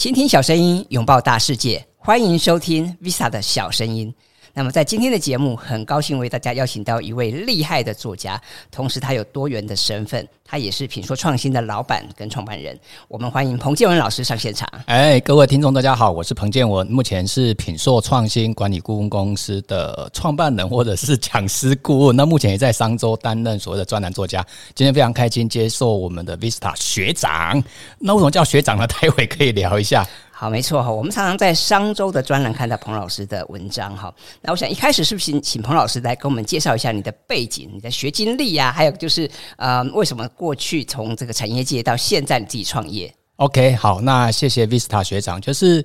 倾听小声音，拥抱大世界，欢迎收听 Visa 的小声音。那么在今天的节目，很高兴为大家邀请到一位厉害的作家，同时他有多元的身份，他也是品硕创新的老板跟创办人。我们欢迎彭建文老师上现场。哎，各位听众大家好，我是彭建文，目前是品硕创新管理顾问公司的创办人或者是讲师顾问。那目前也在商周担任所谓的专栏作家。今天非常开心接受我们的 Vista 学长。那为什么叫学长呢？待会可以聊一下。好，没错哈，我们常常在商周的专栏看到彭老师的文章哈。那我想一开始是不是请请彭老师来给我们介绍一下你的背景、你的学经历呀？还有就是呃，为什么过去从这个产业界到现在你自己创业？OK，好，那谢谢 Vista 学长。就是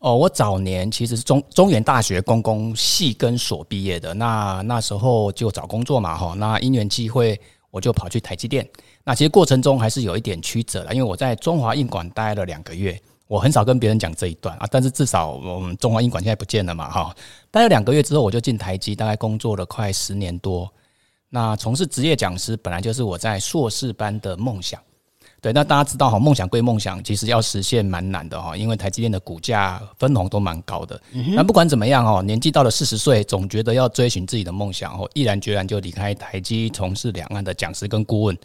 哦，我早年其实是中中原大学公共系跟所毕业的，那那时候就找工作嘛哈。那因缘际会，我就跑去台积电。那其实过程中还是有一点曲折了，因为我在中华印馆待了两个月。我很少跟别人讲这一段啊，但是至少我们中华英馆现在不见了嘛，哈。待了两个月之后，我就进台积，大概工作了快十年多。那从事职业讲师本来就是我在硕士班的梦想。对，那大家知道哈，梦想归梦想，其实要实现蛮难的哈，因为台积电的股价分红都蛮高的。那不管怎么样哈，年纪到了四十岁，总觉得要追寻自己的梦想哦，毅然决然就离开台积，从事两岸的讲师跟顾问。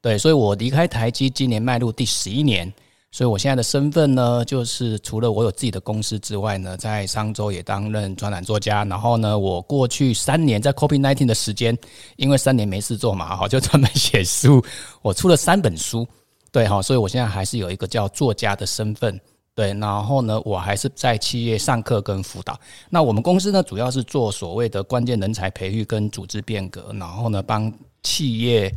对，所以我离开台积，今年迈入第十一年。所以，我现在的身份呢，就是除了我有自己的公司之外呢，在商周也担任专栏作家。然后呢，我过去三年在 COVID-19 的时间，因为三年没事做嘛，哈，就专门写书。我出了三本书，对哈，所以我现在还是有一个叫作家的身份，对。然后呢，我还是在企业上课跟辅导。那我们公司呢，主要是做所谓的关键人才培育跟组织变革，然后呢，帮企业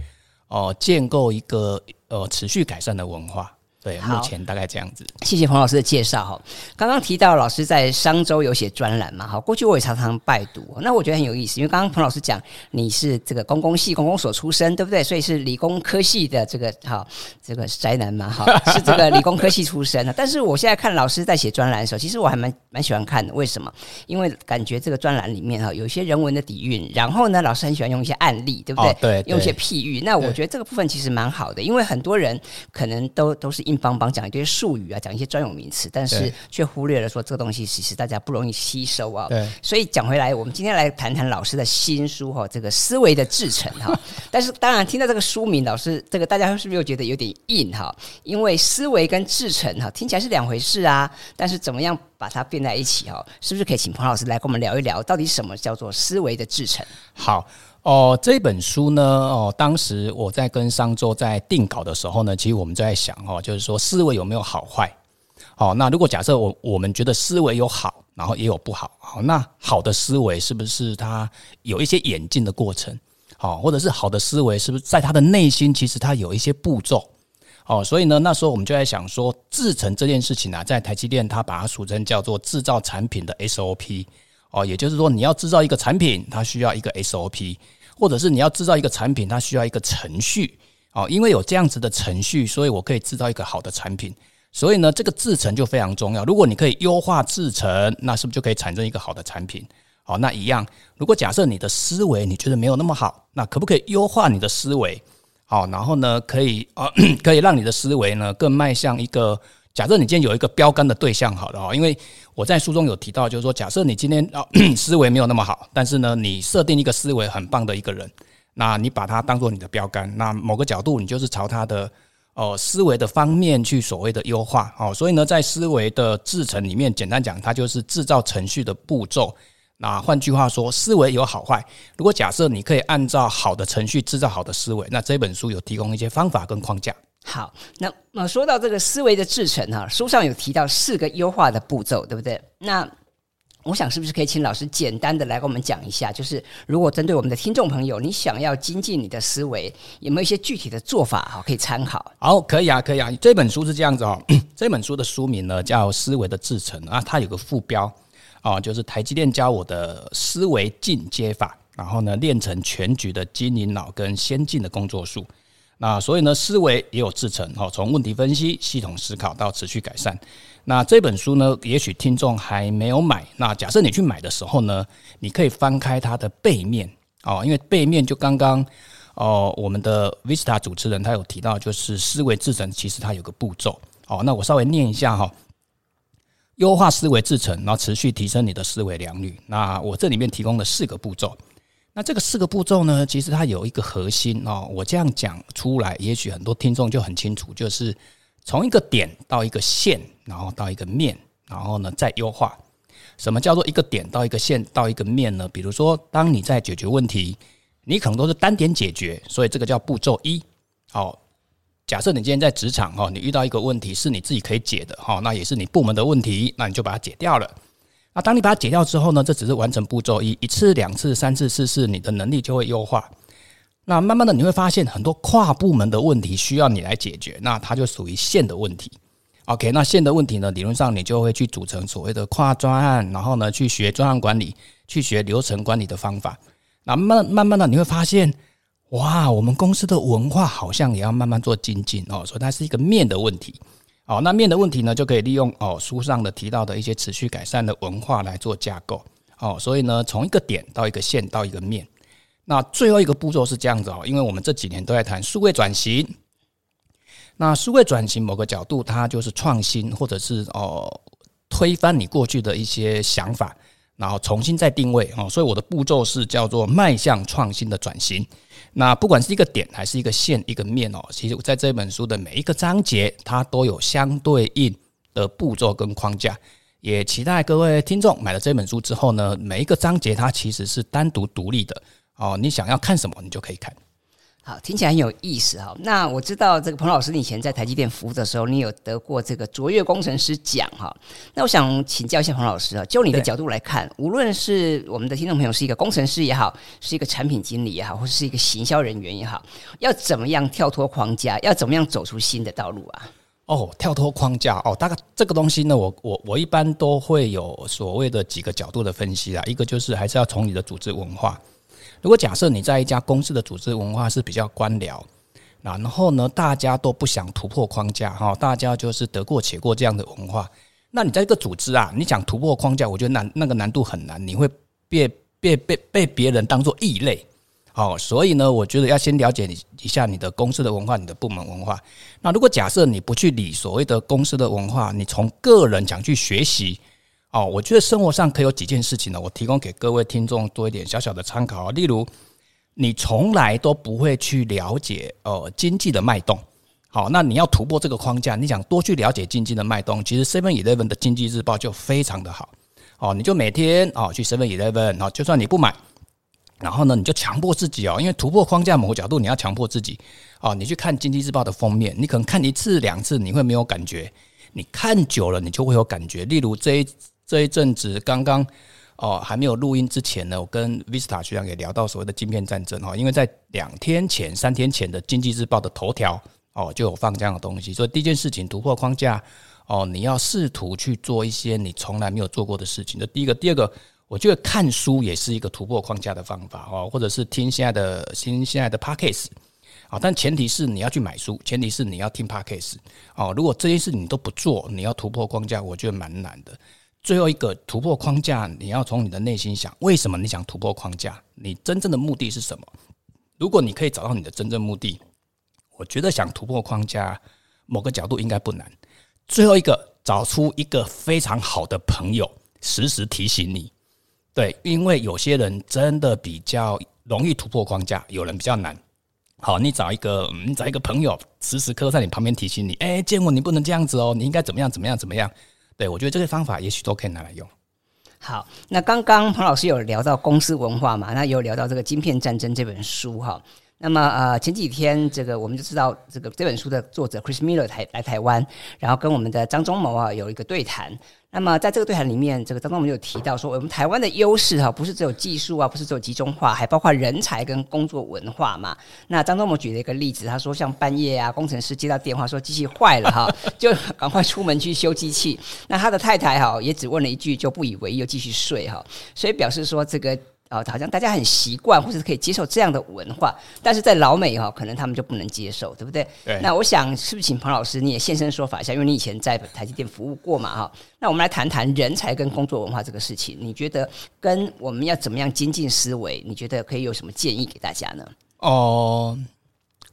哦建构一个呃持续改善的文化。对，目前大概这样子。谢谢彭老师的介绍哈。刚刚提到老师在商周有写专栏嘛，哈，过去我也常常拜读。那我觉得很有意思，因为刚刚彭老师讲你是这个公共系、公共所出身，对不对？所以是理工科系的这个哈，这个宅男嘛，哈，是这个理工科系出身的。但是我现在看老师在写专栏的时候，其实我还蛮蛮喜欢看的。为什么？因为感觉这个专栏里面哈有一些人文的底蕴，然后呢，老师很喜欢用一些案例，对不对？哦、对，对，用一些譬喻。那我觉得这个部分其实蛮好的，因为很多人可能都都是硬邦邦讲一堆术语啊，讲一些专有名词，但是却忽略了说这个东西其实大家不容易吸收啊。对，所以讲回来，我们今天来谈谈老师的新书哈，这个思维的制程哈。但是当然听到这个书名，老师这个大家是不是又觉得有点硬哈？因为思维跟制程哈听起来是两回事啊。但是怎么样把它变在一起哈？是不是可以请彭老师来跟我们聊一聊，到底什么叫做思维的制程？好。哦，这本书呢，哦，当时我在跟商周在定稿的时候呢，其实我们就在想，哦，就是说思维有没有好坏？哦，那如果假设我我们觉得思维有好，然后也有不好，好，那好的思维是不是它有一些演进的过程？好，或者是好的思维是不是在它的内心其实它有一些步骤？哦，所以呢，那时候我们就在想说，制成这件事情啊，在台积电它把它俗称叫做制造产品的 SOP。哦，也就是说，你要制造一个产品，它需要一个 SOP。或者是你要制造一个产品，它需要一个程序哦，因为有这样子的程序，所以我可以制造一个好的产品。所以呢，这个制程就非常重要。如果你可以优化制程，那是不是就可以产生一个好的产品？好，那一样，如果假设你的思维你觉得没有那么好，那可不可以优化你的思维？好，然后呢，可以呃，可以让你的思维呢更迈向一个。假设你今天有一个标杆的对象，好了哈，因为我在书中有提到，就是说，假设你今天啊 思维没有那么好，但是呢，你设定一个思维很棒的一个人，那你把它当做你的标杆，那某个角度你就是朝他的哦思维的方面去所谓的优化哦，所以呢，在思维的制程里面，简单讲，它就是制造程序的步骤。那换句话说，思维有好坏。如果假设你可以按照好的程序制造好的思维，那这本书有提供一些方法跟框架。好，那么说到这个思维的制程哈，书上有提到四个优化的步骤，对不对？那我想是不是可以请老师简单的来跟我们讲一下，就是如果针对我们的听众朋友，你想要精进你的思维，有没有一些具体的做法哈可以参考？好，可以啊，可以啊。这本书是这样子哦，这本书的书名呢叫《思维的制程》啊，它有个副标啊，就是台积电教我的思维进阶法，然后呢练成全局的经营脑跟先进的工作术。那所以呢，思维也有制成哦，从问题分析、系统思考到持续改善。那这本书呢，也许听众还没有买。那假设你去买的时候呢，你可以翻开它的背面哦，因为背面就刚刚哦，我们的 Vista 主持人他有提到，就是思维制成其实它有个步骤哦。那我稍微念一下哈，优化思维制程，然后持续提升你的思维良率。那我这里面提供了四个步骤。那这个四个步骤呢，其实它有一个核心哦。我这样讲出来，也许很多听众就很清楚，就是从一个点到一个线，然后到一个面，然后呢再优化。什么叫做一个点到一个线到一个面呢？比如说，当你在解决问题，你可能都是单点解决，所以这个叫步骤一。好，假设你今天在职场哈，你遇到一个问题是你自己可以解的哈，那也是你部门的问题，那你就把它解掉了。啊当你把它解掉之后呢，这只是完成步骤一，一次、两次、三次、四次，你的能力就会优化。那慢慢的你会发现，很多跨部门的问题需要你来解决，那它就属于线的问题。OK，那线的问题呢，理论上你就会去组成所谓的跨专案，然后呢去学专案管理，去学流程管理的方法。那慢慢慢的你会发现，哇，我们公司的文化好像也要慢慢做精进哦，所以它是一个面的问题。哦，那面的问题呢，就可以利用哦书上的提到的一些持续改善的文化来做架构。哦，所以呢，从一个点到一个线到一个面。那最后一个步骤是这样子哦，因为我们这几年都在谈数位转型。那数位转型某个角度，它就是创新，或者是哦推翻你过去的一些想法，然后重新再定位哦。所以我的步骤是叫做迈向创新的转型。那不管是一个点还是一个线一个面哦，其实在这本书的每一个章节，它都有相对应的步骤跟框架。也期待各位听众买了这本书之后呢，每一个章节它其实是单独独立的哦。你想要看什么，你就可以看。好，听起来很有意思哈。那我知道这个彭老师，你以前在台积电服务的时候，你有得过这个卓越工程师奖哈。那我想请教一下彭老师啊，就你的角度来看，无论是我们的听众朋友是一个工程师也好，是一个产品经理也好，或者是一个行销人员也好，要怎么样跳脱框架，要怎么样走出新的道路啊？哦，跳脱框架哦，大概这个东西呢，我我我一般都会有所谓的几个角度的分析啦。一个就是还是要从你的组织文化。如果假设你在一家公司的组织文化是比较官僚，然后呢，大家都不想突破框架哈，大家就是得过且过这样的文化，那你在这个组织啊，你想突破框架，我觉得难那个难度很难，你会被被被被别人当做异类，好，所以呢，我觉得要先了解一下你的公司的文化，你的部门文化。那如果假设你不去理所谓的公司的文化，你从个人想去学习。哦，我觉得生活上可以有几件事情呢，我提供给各位听众多一点小小的参考。例如，你从来都不会去了解呃经济的脉动，好，那你要突破这个框架，你想多去了解经济的脉动，其实 Seven Eleven 的经济日报就非常的好。哦，你就每天哦去 Seven Eleven，哦，就算你不买，然后呢，你就强迫自己哦，因为突破框架某个角度，你要强迫自己哦，你去看经济日报的封面，你可能看一次两次你会没有感觉，你看久了你就会有感觉。例如这一。这一阵子刚刚哦还没有录音之前呢，我跟 Vista 学长也聊到所谓的晶片战争哈，因为在两天前、三天前的经济日报的头条哦就有放这样的东西，所以第一件事情突破框架哦，你要试图去做一些你从来没有做过的事情。这第一个，第二个，我觉得看书也是一个突破框架的方法哦，或者是听现在的听现在的 Podcast 啊，但前提是你要去买书，前提是你要听 Podcast 哦。如果这件事你都不做，你要突破框架，我觉得蛮难的。最后一个突破框架，你要从你的内心想，为什么你想突破框架？你真正的目的是什么？如果你可以找到你的真正目的，我觉得想突破框架，某个角度应该不难。最后一个，找出一个非常好的朋友，时时提醒你。对，因为有些人真的比较容易突破框架，有人比较难。好，你找一个，你找一个朋友，时时刻在你旁边提醒你。哎，建文，你不能这样子哦，你应该怎么样？怎么样？怎么样？对，我觉得这个方法也许都可以拿来用。好，那刚刚彭老师有聊到公司文化嘛？那有聊到这个《晶片战争》这本书哈。那么呃，前几天这个我们就知道，这个这本书的作者 Chris Miller 台来台湾，然后跟我们的张忠谋啊有一个对谈。那么在这个对谈里面，这个当中我们有提到说，我们台湾的优势哈，不是只有技术啊，不是只有集中化，还包括人才跟工作文化嘛。那张忠谋举了一个例子，他说像半夜啊，工程师接到电话说机器坏了哈，就赶快出门去修机器。那他的太太哈也只问了一句就不以为意，又继续睡哈。所以表示说这个。哦，好像大家很习惯或者是可以接受这样的文化，但是在老美哈，可能他们就不能接受，对不对？对。那我想是不是请彭老师你也现身说法一下，因为你以前在台积电服务过嘛哈。那我们来谈谈人才跟工作文化这个事情，你觉得跟我们要怎么样精进思维？你觉得可以有什么建议给大家呢？哦，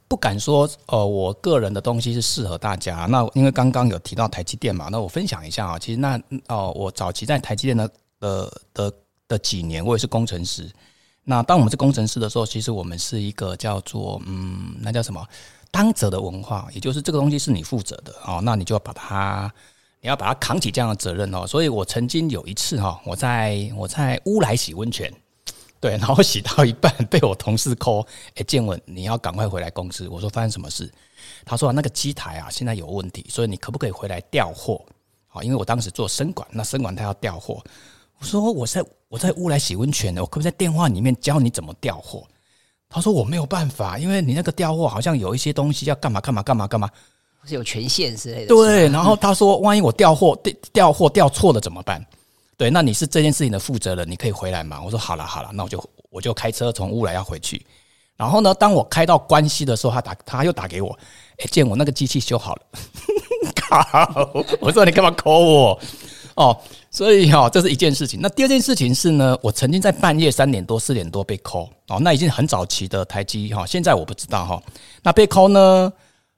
不敢说，呃，我个人的东西是适合大家。那因为刚刚有提到台积电嘛，那我分享一下啊。其实那哦、呃，我早期在台积电的的的的几年，我也是工程师。那当我们是工程师的时候，其实我们是一个叫做嗯，那叫什么当责的文化，也就是这个东西是你负责的哦，那你就要把它，你要把它扛起这样的责任哦。所以我曾经有一次哈，我在我在乌来洗温泉。对，然后洗到一半被我同事 call，哎，建文，你要赶快回来公司。我说发生什么事？他说那个机台啊现在有问题，所以你可不可以回来调货？好，因为我当时做生管，那生管他要调货。我说我在我在乌来洗温泉呢，我可不可以在电话里面教你怎么调货？他说我没有办法，因为你那个调货好像有一些东西要干嘛干嘛干嘛干嘛，是有权限之类的。对，然后他说万一我调货调调货调错了怎么办？对，那你是这件事情的负责人，你可以回来吗？我说好了好了，那我就我就开车从乌来要回去。然后呢，当我开到关西的时候，他打他又打给我，哎，见我那个机器修好了。靠！我说你干嘛 call 我？哦，所以哈、哦，这是一件事情。那第二件事情是呢，我曾经在半夜三点多四点多被扣哦，那已经很早期的台积哈，现在我不知道哈。那被扣呢，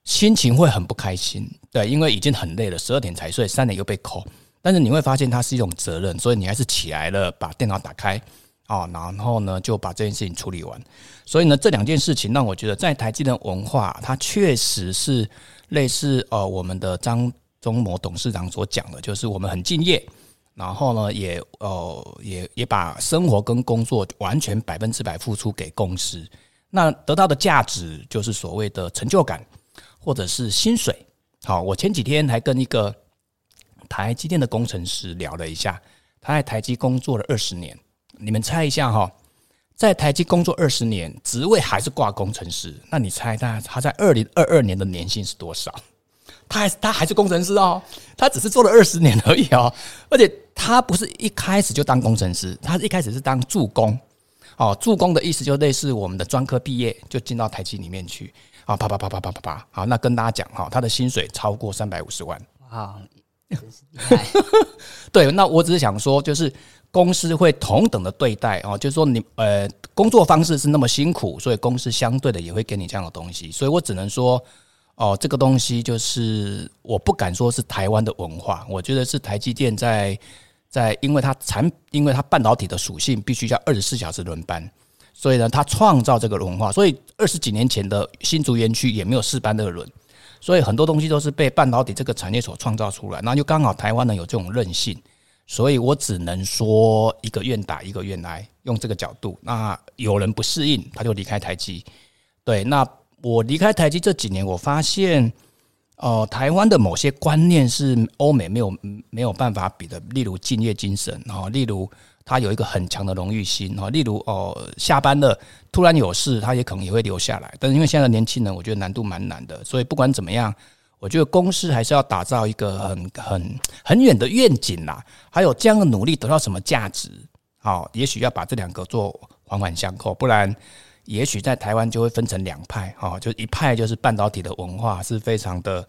心情会很不开心，对，因为已经很累了，十二点才睡，三点又被扣。但是你会发现它是一种责任，所以你还是起来了，把电脑打开哦，然后呢就把这件事情处理完。所以呢，这两件事情让我觉得，在台积电文化，它确实是类似呃我们的张忠谋董事长所讲的，就是我们很敬业，然后呢也呃也也把生活跟工作完全百分之百付出给公司，那得到的价值就是所谓的成就感或者是薪水。好，我前几天还跟一个。台积电的工程师聊了一下，他在台积工作了二十年。你们猜一下哈，在台积工作二十年，职位还是挂工程师？那你猜他他在二零二二年的年薪是多少？他还是他还是工程师哦，他只是做了二十年而已哦。而且他不是一开始就当工程师，他一开始是当助攻。哦，助攻的意思就类似我们的专科毕业就进到台积里面去啊，啪啪啪啪啪啪啪。好，那跟大家讲哈，他的薪水超过三百五十万。哇。对，那我只是想说，就是公司会同等的对待哦，就是说你呃工作方式是那么辛苦，所以公司相对的也会给你这样的东西，所以我只能说哦，这个东西就是我不敢说是台湾的文化，我觉得是台积电在在，因为它产，因为它半导体的属性必须要二十四小时轮班，所以呢，它创造这个文化，所以二十几年前的新竹园区也没有四班二轮。所以很多东西都是被半导体这个产业所创造出来，那就刚好台湾呢有这种韧性，所以我只能说一个愿打一个愿挨，用这个角度。那有人不适应，他就离开台积。对，那我离开台积这几年，我发现，呃，台湾的某些观念是欧美没有没有办法比的，例如敬业精神，啊，例如。他有一个很强的荣誉心哈，例如哦，下班了突然有事，他也可能也会留下来。但是因为现在年轻人，我觉得难度蛮难的，所以不管怎么样，我觉得公司还是要打造一个很很很远的愿景啦。还有这样的努力得到什么价值？好，也许要把这两个做环环相扣，不然也许在台湾就会分成两派哈，就一派就是半导体的文化是非常的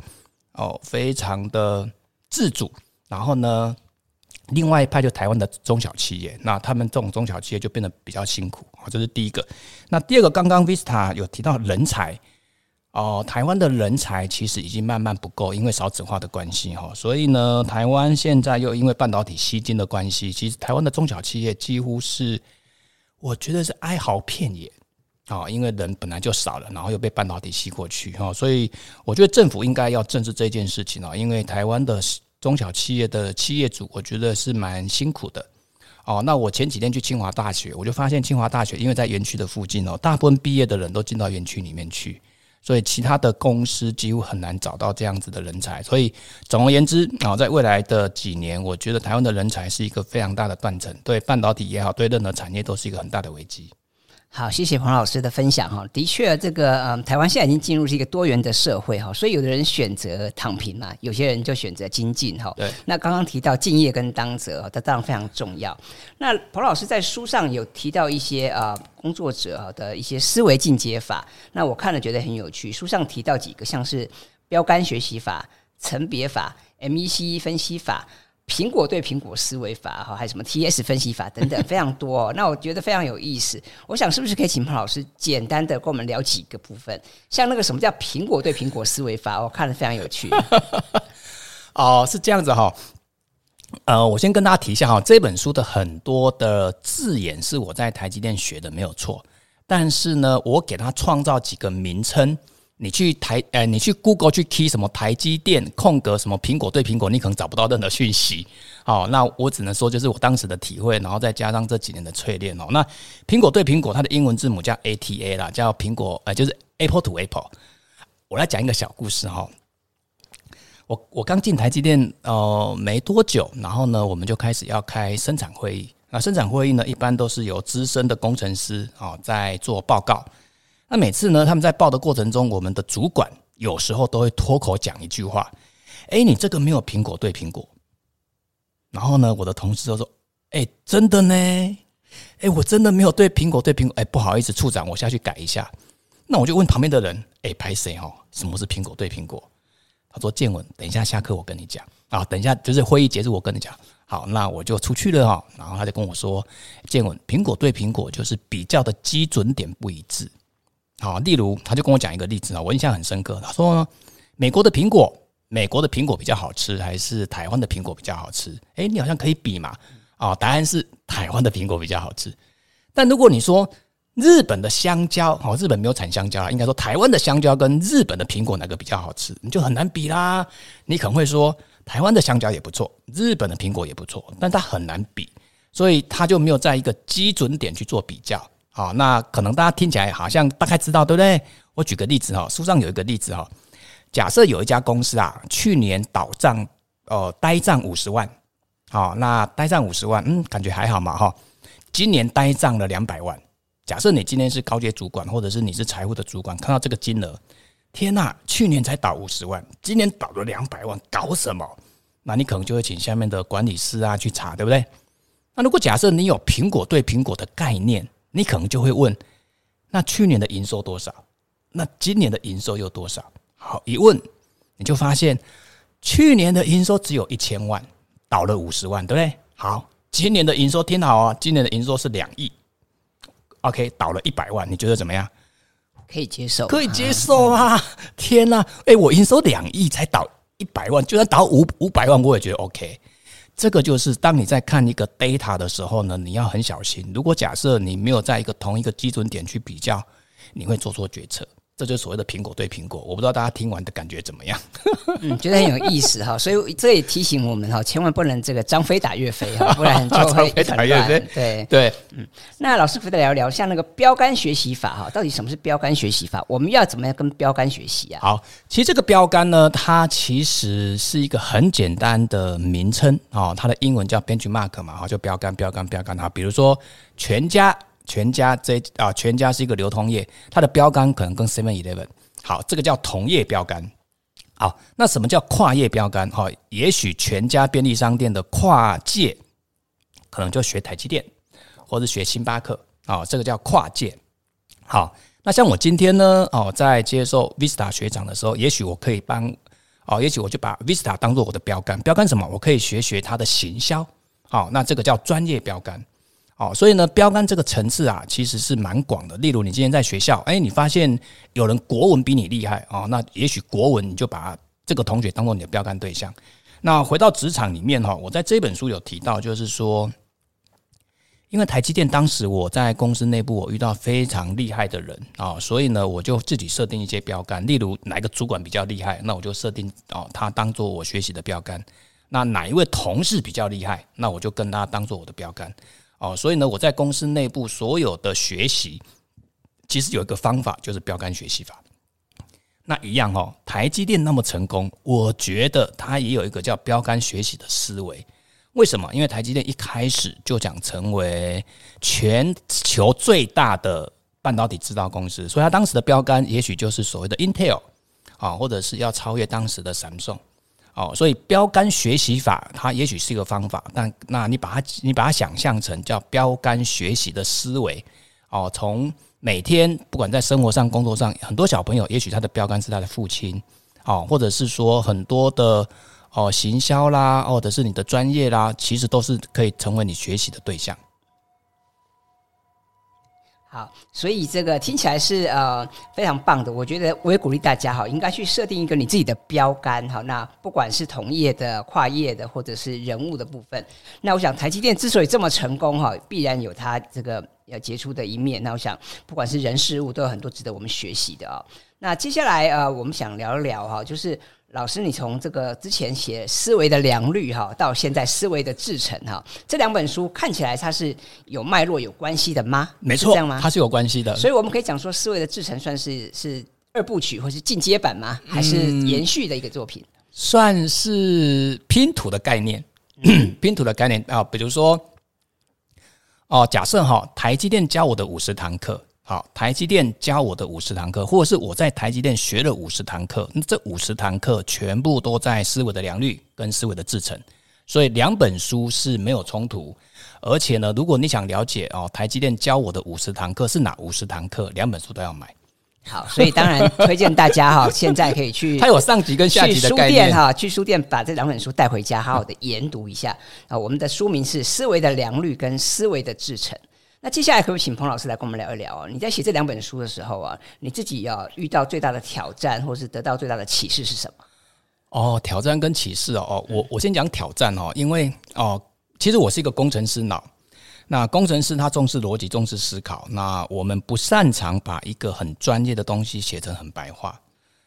哦，非常的自主，然后呢，另外一派就台湾的中小企业，那他们这种中小企业就变得比较辛苦啊，这是第一个。那第二个，刚刚 Vista 有提到人才哦，台湾的人才其实已经慢慢不够，因为少子化的关系哈，所以呢，台湾现在又因为半导体吸金的关系，其实台湾的中小企业几乎是，我觉得是哀嚎遍野啊，因为人本来就少了，然后又被半导体吸过去哈，所以我觉得政府应该要正视这件事情啊，因为台湾的。中小企业的企业主，我觉得是蛮辛苦的哦。那我前几天去清华大学，我就发现清华大学因为在园区的附近哦，大部分毕业的人都进到园区里面去，所以其他的公司几乎很难找到这样子的人才。所以总而言之啊，在未来的几年，我觉得台湾的人才是一个非常大的断层，对半导体也好，对任何产业都是一个很大的危机。好，谢谢彭老师的分享哈。的确，这个嗯，台湾现在已经进入是一个多元的社会哈，所以有的人选择躺平嘛，有些人就选择精进哈。对。那刚刚提到敬业跟当责，它当然非常重要。那彭老师在书上有提到一些啊工作者的一些思维进阶法，那我看了觉得很有趣。书上提到几个，像是标杆学习法、层别法、MECE 分析法、苹果对苹果思维法哈，还有什么 TS 分析法等等，非常多。那我觉得非常有意思。我想是不是可以请彭老师简单的跟我们聊几个部分？像那个什么叫苹果对苹果思维法，我看了非常有趣。哦，是这样子哈。呃，我先跟大家提一下哈，这本书的很多的字眼是我在台积电学的，没有错。但是呢，我给它创造几个名称。你去台，呃，你去 Google 去 key 什么台积电空格什么苹果对苹果，你可能找不到任何讯息。好，那我只能说就是我当时的体会，然后再加上这几年的淬炼哦。那苹果对苹果，它的英文字母叫 ATA 啦，叫苹果，呃，就是 Apple to Apple。我来讲一个小故事哈。我我刚进台积电呃没多久，然后呢，我们就开始要开生产会议。那生产会议呢，一般都是由资深的工程师啊在做报告。那每次呢，他们在报的过程中，我们的主管有时候都会脱口讲一句话：“哎，你这个没有苹果对苹果。”然后呢，我的同事都说：“哎，真的呢？哎，我真的没有对苹果对苹果。哎，不好意思，处长，我下去改一下。”那我就问旁边的人：“哎，拍谁哈？什么是苹果对苹果？”他说：“建文，等一下下课我跟你讲啊，等一下就是会议结束我跟你讲。”好，那我就出去了哈。然后他就跟我说：“建文，苹果对苹果就是比较的基准点不一致。”好，例如他就跟我讲一个例子啊，我印象很深刻。他说，美国的苹果，美国的苹果比较好吃，还是台湾的苹果比较好吃？诶，你好像可以比嘛。啊，答案是台湾的苹果比较好吃。但如果你说日本的香蕉，哦，日本没有产香蕉啊，应该说台湾的香蕉跟日本的苹果哪个比较好吃？你就很难比啦。你可能会说台湾的香蕉也不错，日本的苹果也不错，但它很难比，所以他就没有在一个基准点去做比较。好，那可能大家听起来好像大概知道，对不对？我举个例子哈，书上有一个例子哈，假设有一家公司啊，去年倒账，呃，呆账五十万，好，那呆账五十万，嗯，感觉还好嘛哈。今年呆账了两百万，假设你今天是高阶主管，或者是你是财务的主管，看到这个金额，天呐，去年才倒五十万，今年倒了两百万，搞什么？那你可能就会请下面的管理师啊去查，对不对？那如果假设你有苹果对苹果的概念。你可能就会问，那去年的营收多少？那今年的营收又多少？好，一问你就发现，去年的营收只有一千万，倒了五十万，对不对？好，今年的营收听好啊，今年的营收是两亿，OK，倒了一百万，你觉得怎么样？可以接受，可以接受啊！天哪，哎，我营收两亿才倒一百万，就算倒五五百万，我也觉得 OK。这个就是当你在看一个 data 的时候呢，你要很小心。如果假设你没有在一个同一个基准点去比较，你会做错决策。这就是所谓的苹果对苹果，我不知道大家听完的感觉怎么样？嗯，觉得很有意思哈，所以这也提醒我们哈，千万不能这个张飞打岳飞哈，不然就会很乱。对对，对嗯，那老师可以聊一聊，像那个标杆学习法哈，到底什么是标杆学习法？我们要怎么样跟标杆学习啊？好，其实这个标杆呢，它其实是一个很简单的名称啊，它的英文叫 benchmark 嘛，哈，就标杆标杆标杆哈，比如说全家。全家这啊，全家是一个流通业，它的标杆可能跟 Seven Eleven 好，这个叫同业标杆。好，那什么叫跨业标杆？哈，也许全家便利商店的跨界，可能就学台积电，或者学星巴克啊，这个叫跨界。好，那像我今天呢，哦，在接受 Vista 学长的时候，也许我可以帮哦，也许我就把 Vista 当做我的标杆。标杆什么？我可以学学它的行销。好，那这个叫专业标杆。哦，所以呢，标杆这个层次啊，其实是蛮广的。例如，你今天在学校，哎，你发现有人国文比你厉害哦，那也许国文你就把这个同学当做你的标杆对象。那回到职场里面哈，我在这本书有提到，就是说，因为台积电当时我在公司内部，我遇到非常厉害的人啊，所以呢，我就自己设定一些标杆。例如，哪个主管比较厉害，那我就设定哦，他当做我学习的标杆。那哪一位同事比较厉害，那我就跟他当做我的标杆。哦，所以呢，我在公司内部所有的学习，其实有一个方法，就是标杆学习法。那一样哦，台积电那么成功，我觉得它也有一个叫标杆学习的思维。为什么？因为台积电一开始就想成为全球最大的半导体制造公司，所以它当时的标杆也许就是所谓的 Intel 啊，或者是要超越当时的 Samsung。哦，所以标杆学习法，它也许是一个方法，但那你把它你把它想象成叫标杆学习的思维哦，从每天不管在生活上、工作上，很多小朋友也许他的标杆是他的父亲哦，或者是说很多的哦，行销啦，或者是你的专业啦，其实都是可以成为你学习的对象。好，所以这个听起来是呃非常棒的。我觉得我也鼓励大家哈，应该去设定一个你自己的标杆哈。那不管是同业的、跨业的，或者是人物的部分，那我想台积电之所以这么成功哈，必然有它这个要杰出的一面。那我想不管是人事物，都有很多值得我们学习的啊。那接下来呃，我们想聊一聊哈，就是。老师，你从这个之前写思维的良率哈，到现在思维的制成哈，这两本书看起来它是有脉络、有关系的吗？没错，这样吗？它是有关系的。所以我们可以讲说，思维的制成算是是二部曲，或是进阶版吗？还是延续的一个作品？嗯、算是拼图的概念，拼图的概念啊，比如说哦，假设哈，台积电教我的五十堂课。好，台积电教我的五十堂课，或者是我在台积电学了五十堂课，那这五十堂课全部都在思维的良率跟思维的制程，所以两本书是没有冲突。而且呢，如果你想了解哦，台积电教我的五十堂课是哪五十堂课，两本书都要买。好，所以当然推荐大家哈，现在可以去，它有上集跟下集的概念。哈，去书店把这两本书带回家，好好的研读一下啊。我们的书名是《思维的良率跟思维的制程》。那接下来可不可以请彭老师来跟我们聊一聊啊？你在写这两本书的时候啊，你自己要遇到最大的挑战，或是得到最大的启示是什么？哦，挑战跟启示哦哦，我我先讲挑战哦，因为哦，其实我是一个工程师脑，那工程师他重视逻辑，重视思考，那我们不擅长把一个很专业的东西写成很白话，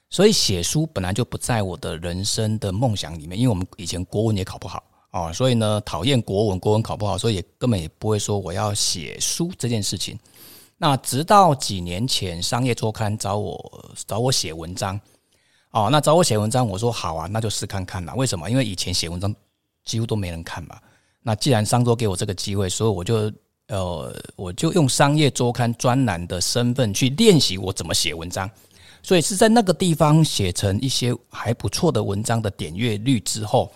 所以写书本来就不在我的人生的梦想里面，因为我们以前国文也考不好。哦，所以呢，讨厌国文，国文考不好，所以也根本也不会说我要写书这件事情。那直到几年前，商业周刊找我找我写文章，哦，那找我写文章，我说好啊，那就试看看啦。为什么？因为以前写文章几乎都没人看嘛。那既然商周给我这个机会，所以我就呃，我就用商业周刊专栏的身份去练习我怎么写文章。所以是在那个地方写成一些还不错的文章的点阅率之后。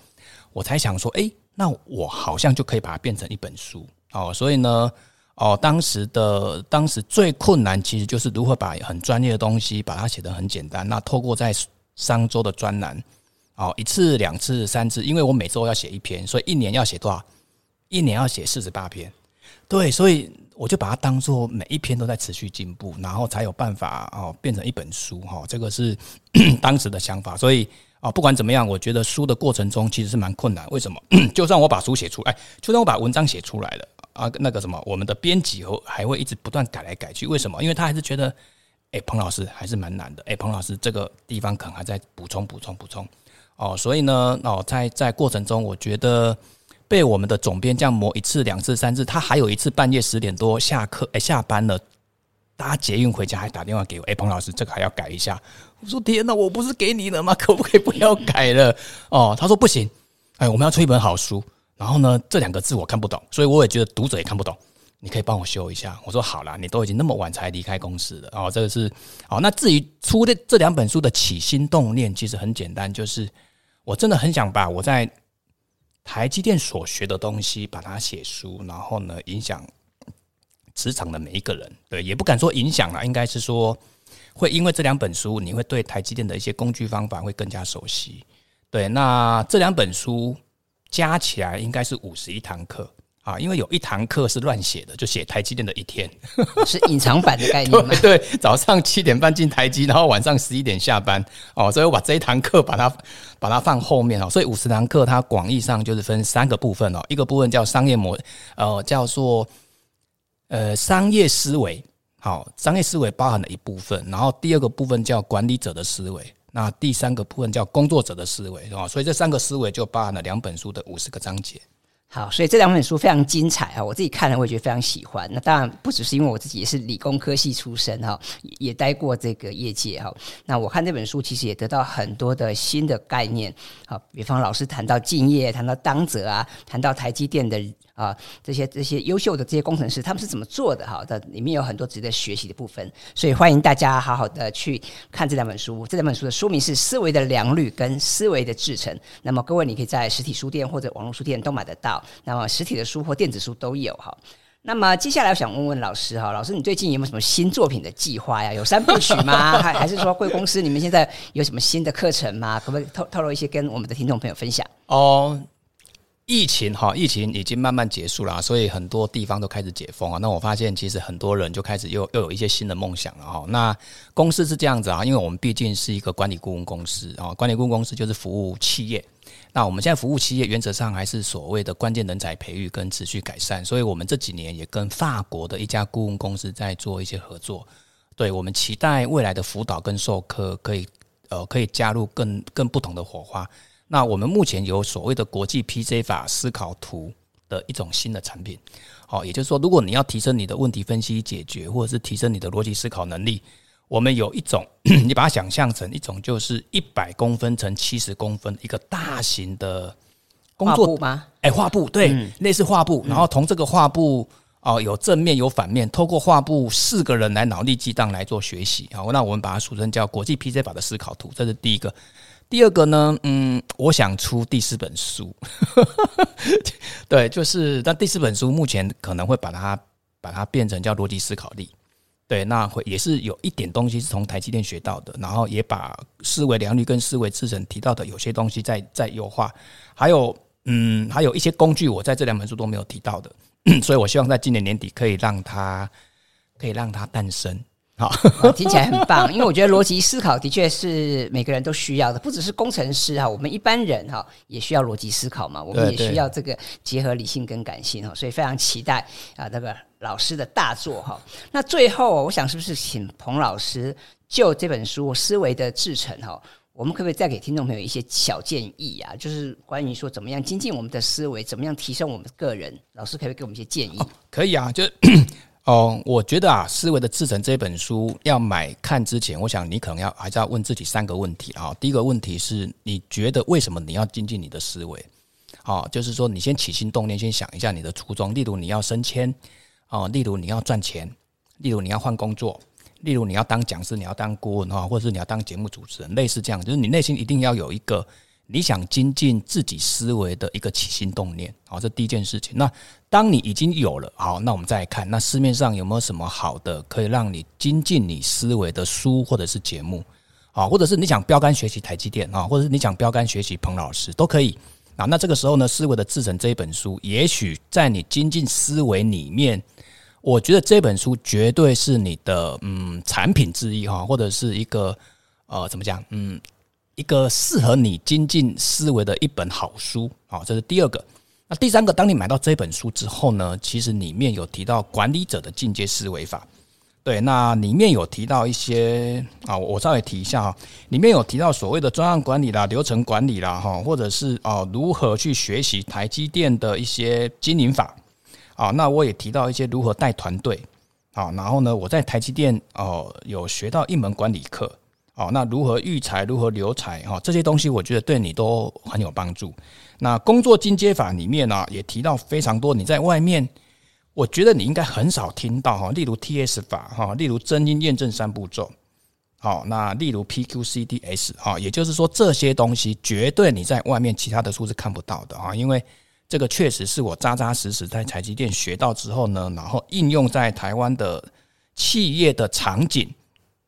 我才想说，哎，那我好像就可以把它变成一本书哦。所以呢，哦，当时的当时最困难其实就是如何把很专业的东西把它写得很简单。那透过在商周的专栏，哦，一次、两次、三次，因为我每周要写一篇，所以一年要写多少？一年要写四十八篇。对，所以我就把它当做每一篇都在持续进步，然后才有办法哦变成一本书哈。这个是 当时的想法，所以。啊，不管怎么样，我觉得书的过程中其实是蛮困难。为什么？就算我把书写出来，就算我把文章写出来了啊，那个什么，我们的编辑和还会一直不断改来改去。为什么？因为他还是觉得，哎、彭老师还是蛮难的。哎、彭老师这个地方可能还在补充、补充、补充。哦，所以呢，哦，在在过程中，我觉得被我们的总编这样磨一次、两次、三次，他还有一次半夜十点多下课，哎、下班了。搭捷运回家还打电话给我，哎，彭老师，这个还要改一下。我说天哪，我不是给你了吗？可不可以不要改了？哦，他说不行，哎，我们要出一本好书。然后呢，这两个字我看不懂，所以我也觉得读者也看不懂。你可以帮我修一下。我说好了，你都已经那么晚才离开公司了，哦，这个是好。那至于出的这两本书的起心动念，其实很简单，就是我真的很想把我在台积电所学的东西，把它写书，然后呢，影响。职场的每一个人，对，也不敢说影响了，应该是说会因为这两本书，你会对台积电的一些工具方法会更加熟悉。对，那这两本书加起来应该是五十一堂课啊，因为有一堂课是乱写的，就写台积电的一天，是隐藏版的概 念吗？对，对，早上七点半进台积，然后晚上十一点下班哦，所以我把这一堂课把它把它放后面哦，所以五十堂课它广义上就是分三个部分哦，一个部分叫商业模，呃，叫做。呃，商业思维，好，商业思维包含了一部分，然后第二个部分叫管理者的思维，那第三个部分叫工作者的思维，是吧？所以这三个思维就包含了两本书的五十个章节。好，所以这两本书非常精彩哈！我自己看了，我也觉得非常喜欢。那当然不只是因为我自己也是理工科系出身哈，也待过这个业界哈。那我看这本书其实也得到很多的新的概念。好，比方老师谈到敬业，谈到当责啊，谈到台积电的啊这些这些优秀的这些工程师他们是怎么做的哈？的里面有很多值得学习的部分。所以欢迎大家好好的去看这两本书。这两本书的书名是《思维的良率》跟《思维的制程》。那么各位你可以在实体书店或者网络书店都买得到。那么实体的书或电子书都有哈。那么接下来我想问问老师哈，老师你最近有没有什么新作品的计划呀？有三部曲吗？还还是说贵公司你们现在有什么新的课程吗？可不可以透透露一些跟我们的听众朋友分享？哦，疫情哈，疫情已经慢慢结束了，所以很多地方都开始解封啊。那我发现其实很多人就开始又又有一些新的梦想了哈。那公司是这样子啊，因为我们毕竟是一个管理顾问公司啊，管理顾问公司就是服务企业。那我们现在服务企业，原则上还是所谓的关键人才培育跟持续改善，所以我们这几年也跟法国的一家顾问公司在做一些合作。对，我们期待未来的辅导跟授课可以呃可以加入更更不同的火花。那我们目前有所谓的国际 PJ 法思考图的一种新的产品，好，也就是说，如果你要提升你的问题分析解决，或者是提升你的逻辑思考能力。我们有一种，你把它想象成一种，就是一百公分乘七十公分一个大型的工作画布吗？哎，画布，对，嗯、类似画布。然后从这个画布哦，有正面有反面，透过画布四个人来脑力激荡来做学习。好，那我们把它俗称叫国际 PJ 法的思考图，这是第一个。第二个呢，嗯，我想出第四本书。对，就是但第四本书目前可能会把它把它变成叫逻辑思考力。对，那会也是有一点东西是从台积电学到的，然后也把思维良率跟思维制程提到的有些东西在在优化，还有嗯，还有一些工具我在这两本书都没有提到的，所以我希望在今年年底可以让它可以让它诞生。好，听起来很棒，因为我觉得逻辑思考的确是每个人都需要的，不只是工程师哈，我们一般人哈也需要逻辑思考嘛，我们也需要这个结合理性跟感性哈，所以非常期待啊那个老师的大作哈。那最后，我想是不是请彭老师就这本书《思维的制成》哈，我们可不可以再给听众朋友一些小建议啊？就是关于说怎么样精进我们的思维，怎么样提升我们个人，老师可不可以给我们一些建议？哦、可以啊，就。哦，我觉得啊，《思维的制成》这本书要买看之前，我想你可能要还是要问自己三个问题啊。第一个问题是，你觉得为什么你要精进你的思维？哦，就是说你先起心动念，先想一下你的初衷。例如你要升迁，哦，例如你要赚钱，例如你要换工作，例如你要当讲师，你要当顾问哈，或者是你要当节目主持人，类似这样，就是你内心一定要有一个。你想精进自己思维的一个起心动念，好，这第一件事情。那当你已经有了，好，那我们再来看，那市面上有没有什么好的可以让你精进你思维的书或者是节目，啊，或者是你想标杆学习台积电啊，或者是你想标杆学习彭老师都可以啊。那这个时候呢，《思维的制成》这一本书，也许在你精进思维里面，我觉得这本书绝对是你的嗯产品之一哈，或者是一个呃怎么讲嗯。一个适合你精进思维的一本好书，好，这是第二个。那第三个，当你买到这本书之后呢，其实里面有提到管理者的进阶思维法，对，那里面有提到一些啊，我稍微提一下哈，里面有提到所谓的专案管理啦、流程管理啦，哈，或者是哦如何去学习台积电的一些经营法，啊，那我也提到一些如何带团队，好，然后呢，我在台积电哦有学到一门管理课。哦，那如何育才，如何留才，哈，这些东西我觉得对你都很有帮助。那工作进阶法里面呢，也提到非常多。你在外面，我觉得你应该很少听到哈，例如 TS 法哈，例如真因验证三步骤，好，那例如 PQCDS 哈，也就是说这些东西绝对你在外面其他的书是看不到的啊，因为这个确实是我扎扎实实在台积电学到之后呢，然后应用在台湾的企业的场景。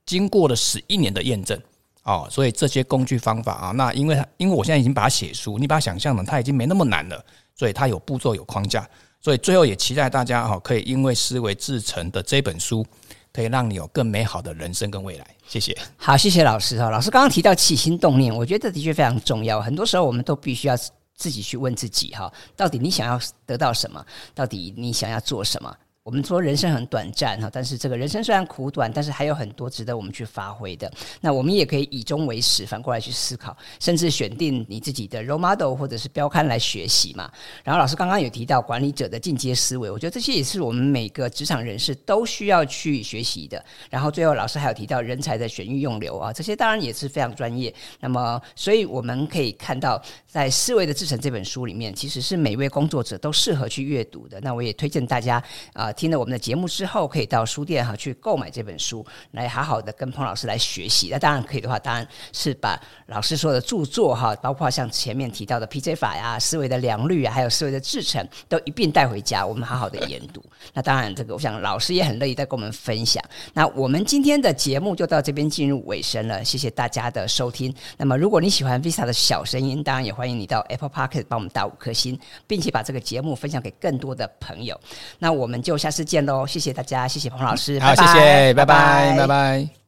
经过了十一年的验证，哦，所以这些工具方法啊，那因为因为我现在已经把它写书，你把它想象的它已经没那么难了，所以它有步骤有框架，所以最后也期待大家哈，可以因为思维制成的这本书，可以让你有更美好的人生跟未来。谢谢。好，谢谢老师哈。老师刚刚提到起心动念，我觉得的确非常重要。很多时候我们都必须要自己去问自己哈，到底你想要得到什么？到底你想要做什么？我们说人生很短暂哈，但是这个人生虽然苦短，但是还有很多值得我们去发挥的。那我们也可以以终为始，反过来去思考，甚至选定你自己的 role model 或者是标杆来学习嘛。然后老师刚刚有提到管理者的进阶思维，我觉得这些也是我们每个职场人士都需要去学习的。然后最后老师还有提到人才的选育用留啊，这些当然也是非常专业。那么，所以我们可以看到，在《思维的制成》这本书里面，其实是每位工作者都适合去阅读的。那我也推荐大家啊。听了我们的节目之后，可以到书店哈去购买这本书，来好好的跟彭老师来学习。那当然可以的话，当然是把老师说的著作哈，包括像前面提到的 PJ 法呀、思维的良率啊，还有思维的制程，都一并带回家，我们好好的研读。那当然，这个我想老师也很乐意再跟我们分享。那我们今天的节目就到这边进入尾声了，谢谢大家的收听。那么如果你喜欢 Visa 的小声音，当然也欢迎你到 Apple Podcast 帮我们打五颗星，并且把这个节目分享给更多的朋友。那我们就下次见喽，谢谢大家，谢谢彭老师，好，拜拜谢谢，拜拜，拜拜。拜拜。